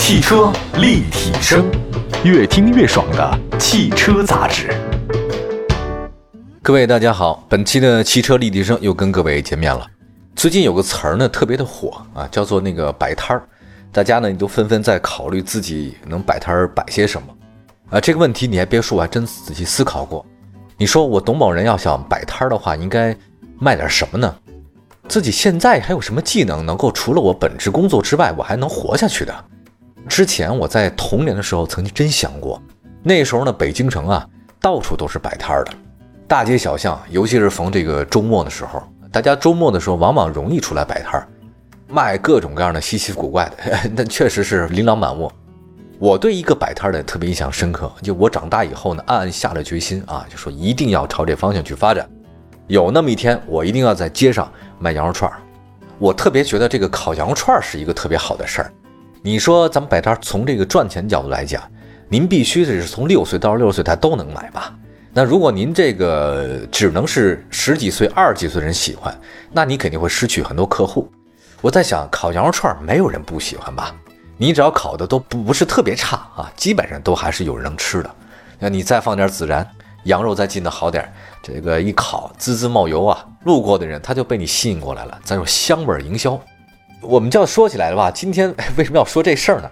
汽车立体声，越听越爽的汽车杂志。各位大家好，本期的汽车立体声又跟各位见面了。最近有个词儿呢特别的火啊，叫做那个摆摊儿。大家呢都纷纷在考虑自己能摆摊儿摆些什么啊。这个问题你还别说，我还真仔细思考过。你说我董某人要想摆摊儿的话，应该卖点什么呢？自己现在还有什么技能能够除了我本职工作之外，我还能活下去的？之前我在童年的时候曾经真想过，那时候呢，北京城啊，到处都是摆摊儿的，大街小巷，尤其是逢这个周末的时候，大家周末的时候往往容易出来摆摊儿，卖各种各样的稀奇古怪的，那确实是琳琅满目。我对一个摆摊的特别印象深刻，就我长大以后呢，暗暗下了决心啊，就说一定要朝这方向去发展。有那么一天，我一定要在街上卖羊肉串儿。我特别觉得这个烤羊肉串儿是一个特别好的事儿。你说咱们摆摊从这个赚钱角度来讲，您必须得是从六岁到六十岁他都能买吧？那如果您这个只能是十几岁、二十几岁人喜欢，那你肯定会失去很多客户。我在想，烤羊肉串没有人不喜欢吧？你只要烤的都不不是特别差啊，基本上都还是有人能吃的。那你再放点孜然，羊肉再进的好点，这个一烤滋滋冒油啊，路过的人他就被你吸引过来了。咱有香味营销。我们就要说起来的话，今天为什么要说这事儿呢？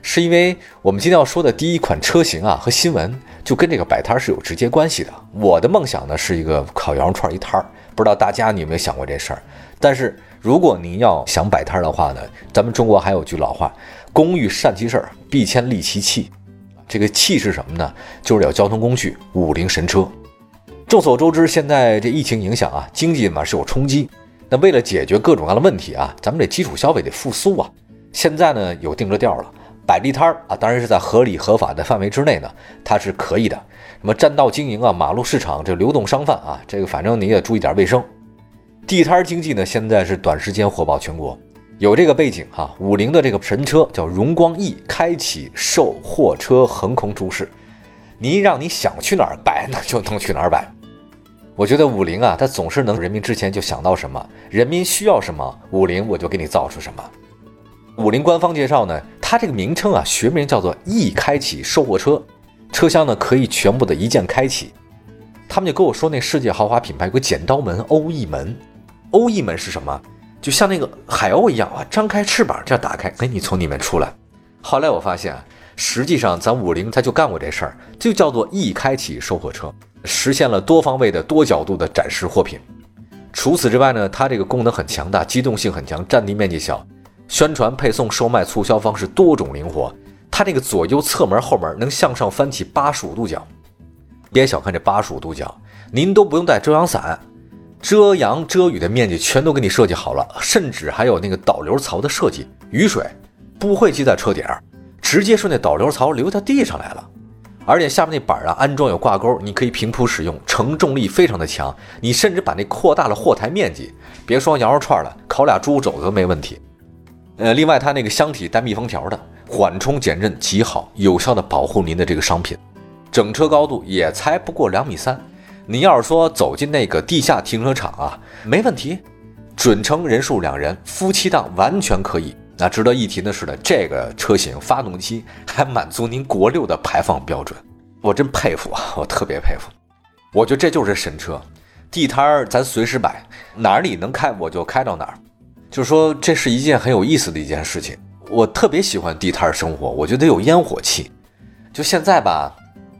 是因为我们今天要说的第一款车型啊和新闻就跟这个摆摊是有直接关系的。我的梦想呢是一个烤羊肉串一摊儿，不知道大家你有没有想过这事儿？但是如果您要想摆摊的话呢，咱们中国还有句老话：工欲善其事，必先利其器。这个器是什么呢？就是有交通工具，五菱神车。众所周知，现在这疫情影响啊，经济嘛是有冲击。那为了解决各种各样的问题啊，咱们这基础消费得复苏啊。现在呢有定着调了，摆地摊儿啊，当然是在合理合法的范围之内呢，它是可以的。什么占道经营啊，马路市场这流动商贩啊，这个反正你也注意点卫生。地摊经济呢，现在是短时间火爆全国，有这个背景哈。五菱的这个神车叫荣光 E，开启售货车横空出世，你让你想去哪儿摆，那就能去哪儿摆。我觉得五菱啊，它总是能人民之前就想到什么，人民需要什么，五菱我就给你造出什么。五菱官方介绍呢，它这个名称啊，学名叫做易开启售货车，车厢呢可以全部的一键开启。他们就跟我说，那世界豪华品牌有个剪刀门欧翼门，欧翼门是什么？就像那个海鸥一样啊，张开翅膀这样打开，哎，你从里面出来。后来我发现，实际上咱五菱它就干过这事儿，就叫做一开启售货车。实现了多方位的多角度的展示货品。除此之外呢，它这个功能很强大，机动性很强，占地面积小，宣传、配送、售卖、促销方式多种灵活。它这个左右侧门、后门能向上翻起八十五度角。别小看这八十五度角，您都不用带遮阳伞，遮阳遮雨的面积全都给你设计好了，甚至还有那个导流槽的设计，雨水不会积在车顶儿，直接顺那导流槽流到地上来了。而且下面那板啊，安装有挂钩，你可以平铺使用，承重力非常的强。你甚至把那扩大了货台面积，别说羊肉串了，烤俩猪肘子都没问题。呃，另外它那个箱体带密封条的，缓冲减震极好，有效的保护您的这个商品。整车高度也才不过两米三，你要是说走进那个地下停车场啊，没问题，准乘人数两人，夫妻档完全可以。那值得一提的是呢，这个车型发动机还满足您国六的排放标准，我真佩服啊，我特别佩服。我觉得这就是神车，地摊儿咱随时摆，哪里能开我就开到哪儿。就是说，这是一件很有意思的一件事情。我特别喜欢地摊生活，我觉得有烟火气。就现在吧，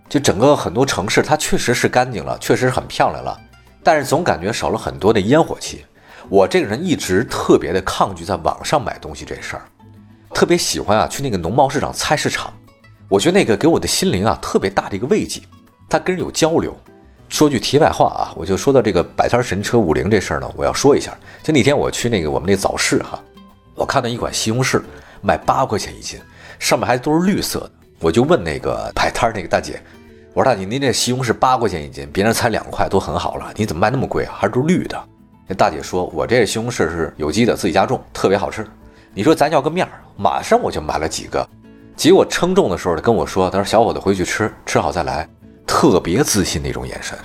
就整个很多城市它确实是干净了，确实很漂亮了，但是总感觉少了很多的烟火气。我这个人一直特别的抗拒在网上买东西这事儿，特别喜欢啊去那个农贸市场、菜市场，我觉得那个给我的心灵啊特别大的一个慰藉，他跟人有交流。说句题外话啊，我就说到这个摆摊神车五菱这事儿呢，我要说一下。就那天我去那个我们那早市哈，我看到一款西红柿卖八块钱一斤，上面还都是绿色的，我就问那个摆摊那个大姐，我说大姐您这西红柿八块钱一斤，别人才两块都很好了，你怎么卖那么贵啊？还是都绿的？那大姐说：“我这西红柿是有机的，自己家种，特别好吃。你说咱要个面儿，马上我就买了几个。结果称重的时候，他跟我说：‘他说小伙子回去吃，吃好再来。’特别自信那种眼神。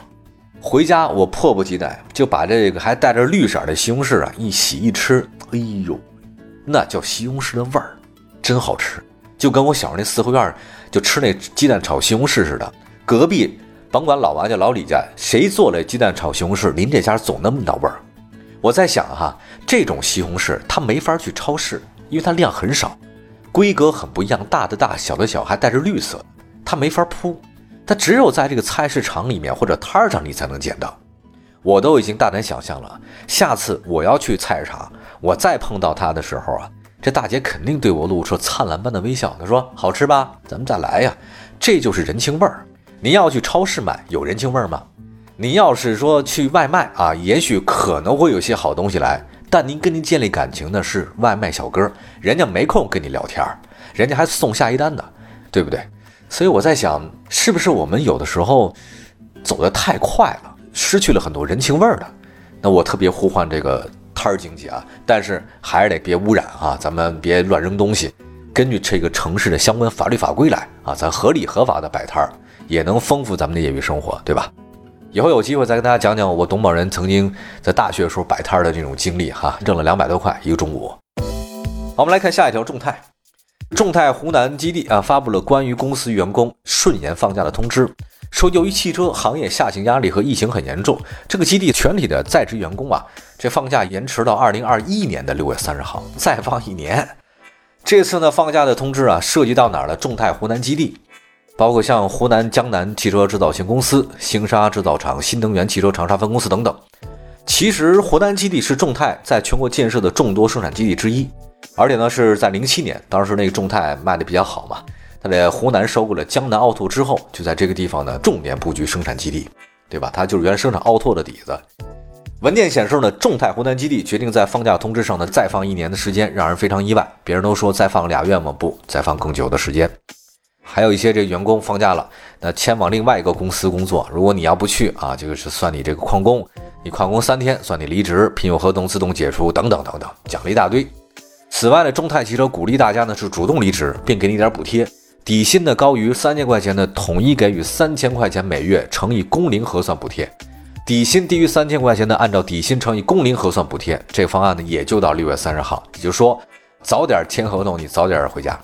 回家我迫不及待就把这个还带着绿色的西红柿啊一洗一吃，哎呦，那叫西红柿的味儿，真好吃。就跟我小时候那四合院就吃那鸡蛋炒西红柿似的。隔壁甭管老王家老李家谁做了鸡蛋炒西红柿，您这家总那么道味儿。我在想哈，这种西红柿它没法去超市，因为它量很少，规格很不一样，大的大小的小，还带着绿色，它没法铺，它只有在这个菜市场里面或者摊儿上你才能见到。我都已经大胆想象了，下次我要去菜市场，我再碰到它的时候啊，这大姐肯定对我露出灿烂般的微笑。她说：“好吃吧？咱们再来呀。”这就是人情味儿。您要去超市买，有人情味儿吗？您要是说去外卖啊，也许可能会有些好东西来，但您跟您建立感情的是外卖小哥，人家没空跟你聊天，人家还送下一单呢，对不对？所以我在想，是不是我们有的时候走得太快了，失去了很多人情味儿的？那我特别呼唤这个摊儿经济啊，但是还是得别污染啊，咱们别乱扔东西，根据这个城市的相关法律法规来啊，咱合理合法的摆摊儿，也能丰富咱们的业余生活，对吧？以后有机会再跟大家讲讲我董某人曾经在大学时候摆摊的这种经历哈，挣了两百多块一个中午。好，我们来看下一条，众泰，众泰湖南基地啊发布了关于公司员工顺延放假的通知，说由于汽车行业下行压力和疫情很严重，这个基地全体的在职员工啊，这放假延迟到二零二一年的六月三十号，再放一年。这次呢放假的通知啊，涉及到哪儿了？众泰湖南基地。包括像湖南江南汽车制造有限公司、星沙制造厂、新能源汽车长沙分公司等等。其实湖南基地是众泰在全国建设的众多生产基地之一，而且呢是在零七年，当时那个众泰卖的比较好嘛，他在湖南收购了江南奥拓之后，就在这个地方呢重点布局生产基地，对吧？他就是原来生产奥拓的底子。文件显示呢，众泰湖南基地决定在放假通知上呢再放一年的时间，让人非常意外。别人都说再放俩月吗？不，再放更久的时间。还有一些这员工放假了，那迁往另外一个公司工作。如果你要不去啊，这个是算你这个旷工，你旷工三天算你离职，聘用合同自动解除等等等等，讲了一大堆。此外呢，众泰汽车鼓励大家呢是主动离职，并给你点补贴，底薪呢高于三千块钱的统一给予三千块钱每月乘以工龄核算补贴，底薪低于三千块钱的按照底薪乘以工龄核算补贴。这个方案呢也就到六月三十号，也就是说早点签合同，你早点回家。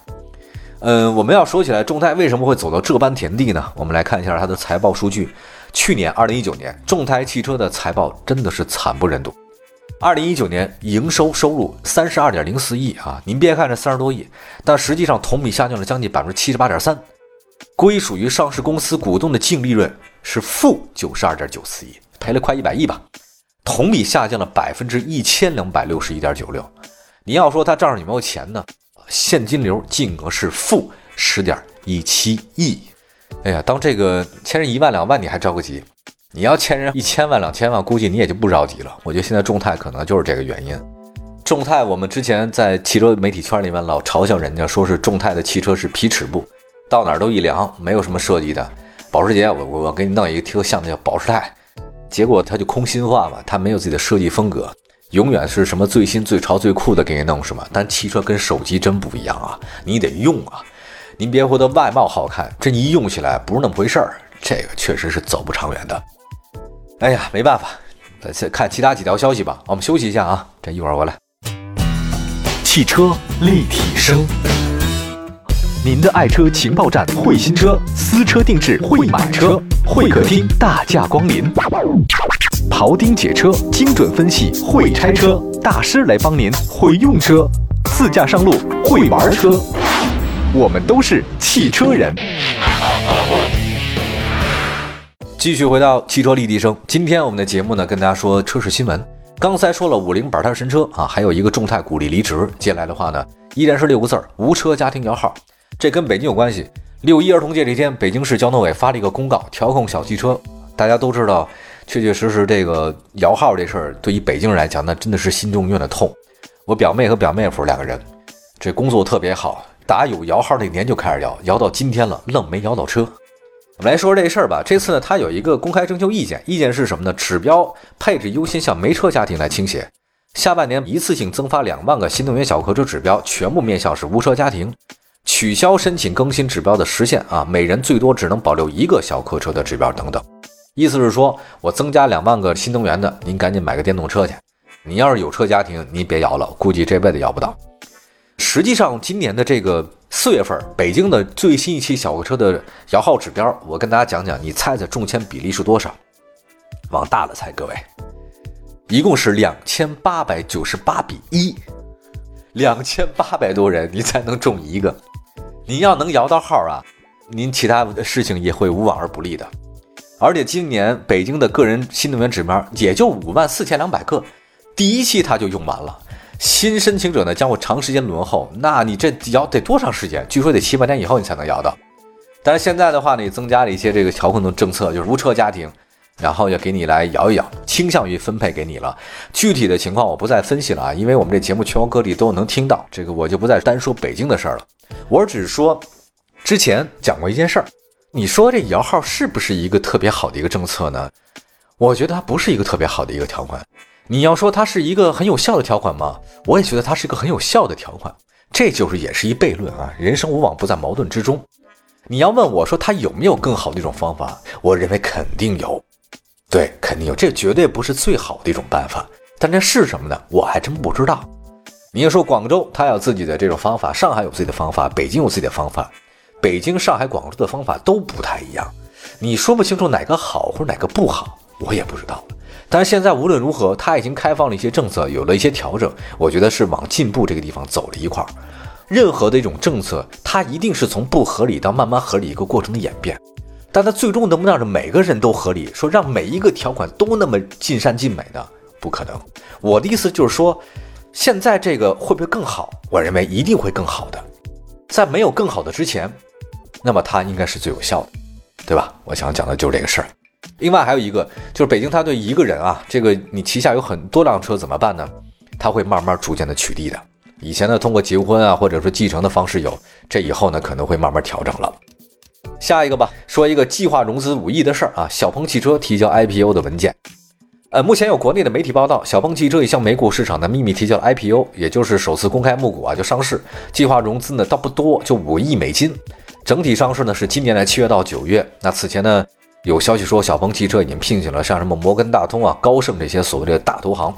嗯，我们要说起来，众泰为什么会走到这般田地呢？我们来看一下它的财报数据。去年二零一九年，众泰汽车的财报真的是惨不忍睹。二零一九年营收收入三十二点零四亿啊，您别看这三十多亿，但实际上同比下降了将近百分之七十八点三。归属于上市公司股东的净利润是负九十二点九四亿，赔了快一百亿吧，同比下降了百分之一千两百六十一点九六。你要说他账上有没有钱呢？现金流净额是负十点一七亿，哎呀，当这个欠人一万两万你还着个急，你要欠人一千万两千万，估计你也就不着急了。我觉得现在众泰可能就是这个原因。众泰，我们之前在汽车媒体圈里面老嘲笑人家，说是众泰的汽车是皮尺布，到哪儿都一量，没有什么设计的。保时捷，我我我给你弄一个特像的叫保时泰，结果它就空心化嘛，它没有自己的设计风格。永远是什么最新、最潮、最酷的给你弄什么，但汽车跟手机真不一样啊，你得用啊。您别说它外貌好看，这一用起来不是那么回事儿，这个确实是走不长远的。哎呀，没办法，再看其他几条消息吧。我们休息一下啊，这一会儿回来。汽车立体声，您的爱车情报站，会新车，私车定制，会买车，会客厅大驾光临。庖丁解车，精准分析；会拆车大师来帮您；会用车，自驾上路；会玩车，我们都是汽车人。继续回到汽车立体声，今天我们的节目呢，跟大家说车市新闻。刚才说了五菱板摊神车啊，还有一个众泰鼓励离职。接下来的话呢，依然是六个字儿：无车家庭摇号。这跟北京有关系。六一儿童节这天，北京市交通委发了一个公告，调控小汽车。大家都知道。确确实实，这个摇号这事儿对于北京人来讲，那真的是心中永远的痛。我表妹和表妹夫两个人，这工作特别好，打有摇号那年就开始摇，摇到今天了，愣没摇到车。我们来说说这事儿吧。这次呢，他有一个公开征求意见，意见是什么呢？指标配置优先向没车家庭来倾斜。下半年一次性增发两万个新能源小客车指标，全部面向是无车家庭。取消申请更新指标的时限啊，每人最多只能保留一个小客车的指标等等。意思是说，我增加两万个新能源的，您赶紧买个电动车去。你要是有车家庭，您别摇了，估计这辈子摇不到。实际上，今年的这个四月份，北京的最新一期小客车的摇号指标，我跟大家讲讲，你猜猜中签比例是多少？往大了猜，各位，一共是两千八百九十八比一，两千八百多人，你才能中一个。你要能摇到号啊，您其他的事情也会无往而不利的。而且今年北京的个人新能源指标也就五万四千两百个，第一期它就用完了。新申请者呢将会长时间轮候，那你这摇得多长时间？据说得七八年以后你才能摇到。但是现在的话呢，也增加了一些这个调控的政策，就是无车家庭，然后要给你来摇一摇，倾向于分配给你了。具体的情况我不再分析了啊，因为我们这节目全国各地都能听到，这个我就不再单说北京的事儿了。我只是说，之前讲过一件事儿，你说这摇号是不是一个特别好的一个政策呢？我觉得它不是一个特别好的一个条款。你要说它是一个很有效的条款吗？我也觉得它是一个很有效的条款，这就是也是一悖论啊。人生无往不在矛盾之中。你要问我说它有没有更好的一种方法？我认为肯定有，对，肯定有。这绝对不是最好的一种办法，但这是什么呢？我还真不知道。你要说广州，它有自己的这种方法；上海有自己的方法；北京有自己的方法。北京、上海、广州的方法都不太一样，你说不清楚哪个好或者哪个不好，我也不知道。但是现在无论如何，它已经开放了一些政策，有了一些调整，我觉得是往进步这个地方走了一块儿。任何的一种政策，它一定是从不合理到慢慢合理一个过程的演变，但它最终能不能让每个人都合理，说让每一个条款都那么尽善尽美呢？不可能。我的意思就是说，现在这个会不会更好？我认为一定会更好的。在没有更好的之前，那么它应该是最有效的，对吧？我想讲的就是这个事儿。另外还有一个，就是北京它对一个人啊，这个你旗下有很多辆车怎么办呢？它会慢慢逐渐的取缔的。以前呢，通过结婚啊，或者说继承的方式有，这以后呢可能会慢慢调整了。下一个吧，说一个计划融资五亿的事儿啊，小鹏汽车提交 IPO 的文件。呃，目前有国内的媒体报道，小鹏汽车已向美股市场的秘密提交了 IPO，也就是首次公开募股啊，就上市。计划融资呢倒不多，就五亿美金。整体上市呢是今年的七月到九月。那此前呢？有消息说，小鹏汽车已经聘请了像什么摩根大通啊、高盛这些所谓的大投行。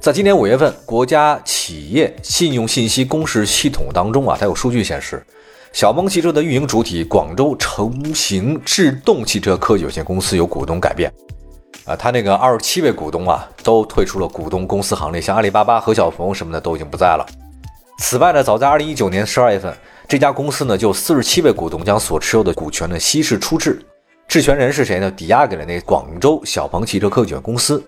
在今年五月份，国家企业信用信息公示系统当中啊，它有数据显示，小鹏汽车的运营主体广州成行智动汽车科技有限公司有股东改变啊，它那个二十七位股东啊都退出了股东公司行列，像阿里巴巴、何小鹏什么的都已经不在了。此外呢，早在二零一九年十二月份，这家公司呢就四十七位股东将所持有的股权呢稀释出质。质权人是谁呢？抵押给了那广州小鹏汽车科技有限公司。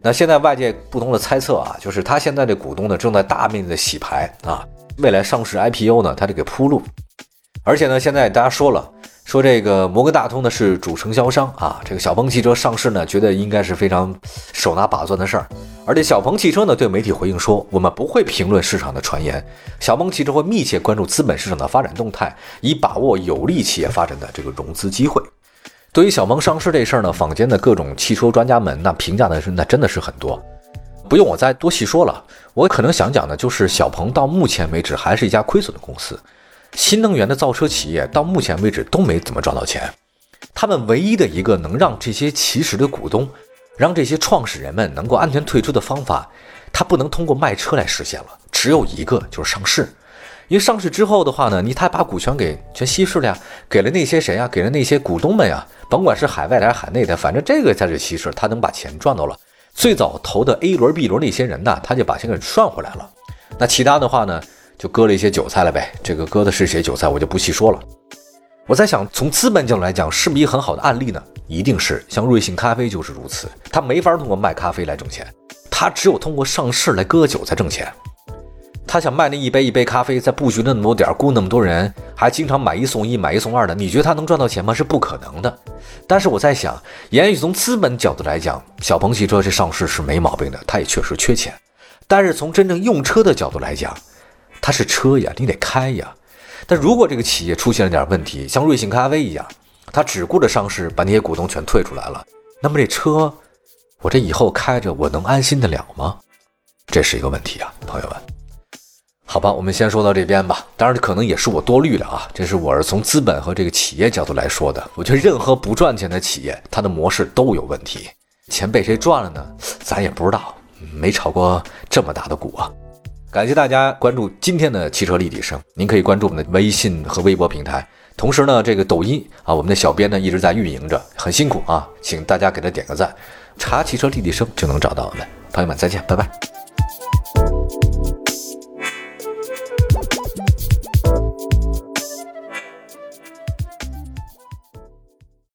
那现在外界不同的猜测啊，就是他现在的股东呢正在大面积的洗牌啊，未来上市 IPO 呢他这个铺路。而且呢，现在大家说了，说这个摩根大通呢是主承销商啊，这个小鹏汽车上市呢，觉得应该是非常手拿把攥的事儿。而且小鹏汽车呢对媒体回应说，我们不会评论市场的传言，小鹏汽车会密切关注资本市场的发展动态，以把握有利企业发展的这个融资机会。对于小鹏上市这事儿呢，坊间的各种汽车专家们那评价的是那真的是很多，不用我再多细说了。我可能想讲的就是小鹏到目前为止还是一家亏损的公司，新能源的造车企业到目前为止都没怎么赚到钱。他们唯一的一个能让这些起始的股东，让这些创始人们能够安全退出的方法，他不能通过卖车来实现了，只有一个就是上市。因为上市之后的话呢，你他把股权给全稀释了呀，给了那些谁呀？给了那些股东们呀，甭管是海外的还是海内的，反正这个才是稀释，他能把钱赚到了。最早投的 A 轮、B 轮那些人呢，他就把钱给赚回来了。那其他的话呢，就割了一些韭菜了呗。这个割的是谁韭菜，我就不细说了。我在想，从资本角度来讲，是不是一个很好的案例呢？一定是，像瑞幸咖啡就是如此，他没法通过卖咖啡来挣钱，他只有通过上市来割韭菜挣钱。他想卖那一杯一杯咖啡，在布局那么多点，雇那么多人，还经常买一送一、买一送二的，你觉得他能赚到钱吗？是不可能的。但是我在想，言语从资本角度来讲，小鹏汽车这上市是没毛病的，它也确实缺钱。但是从真正用车的角度来讲，它是车呀，你得开呀。但如果这个企业出现了点问题，像瑞幸咖啡一样，他只顾着上市，把那些股东全退出来了，那么这车，我这以后开着，我能安心的了吗？这是一个问题啊，朋友们。好吧，我们先说到这边吧。当然，可能也是我多虑了啊。这是我是从资本和这个企业角度来说的。我觉得任何不赚钱的企业，它的模式都有问题。钱被谁赚了呢？咱也不知道，没炒过这么大的股啊。感谢大家关注今天的汽车立体声，您可以关注我们的微信和微博平台，同时呢，这个抖音啊，我们的小编呢一直在运营着，很辛苦啊，请大家给他点个赞，查汽车立体声就能找到我们，朋友们再见，拜拜。